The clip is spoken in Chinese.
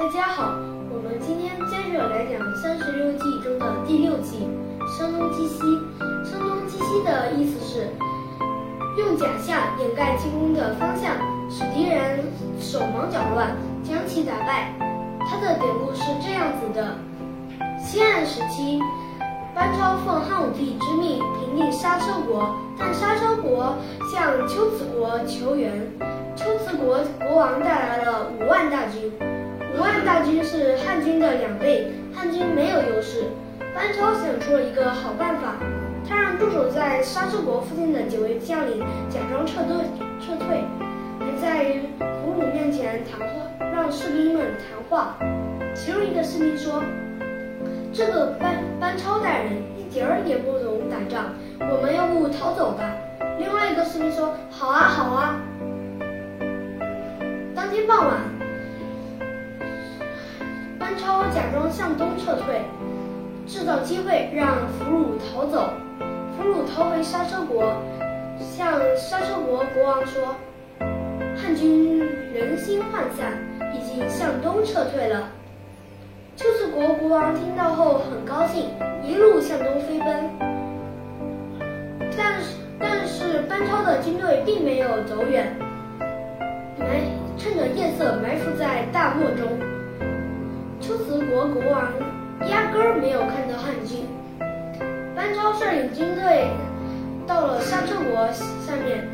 大家好，我们今天接着来讲《三十六计》中的第六计“声东击西”。声东击西的意思是用假象掩盖进攻的方向，使敌人手忙脚乱，将其打败。它的典故是这样子的：西汉时期，班超奉汉武帝之命平定沙车国，但沙车国向龟兹国求援，龟兹国国王带来了五万大军。是汉军的两倍，汉军没有优势。班超想出了一个好办法，他让驻守在沙车国附近的几位将领假装撤退，撤退，还在俘虏面前谈话，让士兵们谈话。其中一个士兵说：“这个班班超大人一点儿也不懂打仗，我们要不逃走吧？”另外一个士兵说：“好啊，好啊。”当天傍晚。班超假装向东撤退，制造机会让俘虏逃走。俘虏逃回沙车国，向沙车国国王说：“汉军人心涣散，已经向东撤退了。”龟兹国国王听到后很高兴，一路向东飞奔。但是，但是班超的军队并没有走远，埋趁着夜色埋伏在大漠中。没有看到汉军，班超率领军队到了沙车国下面，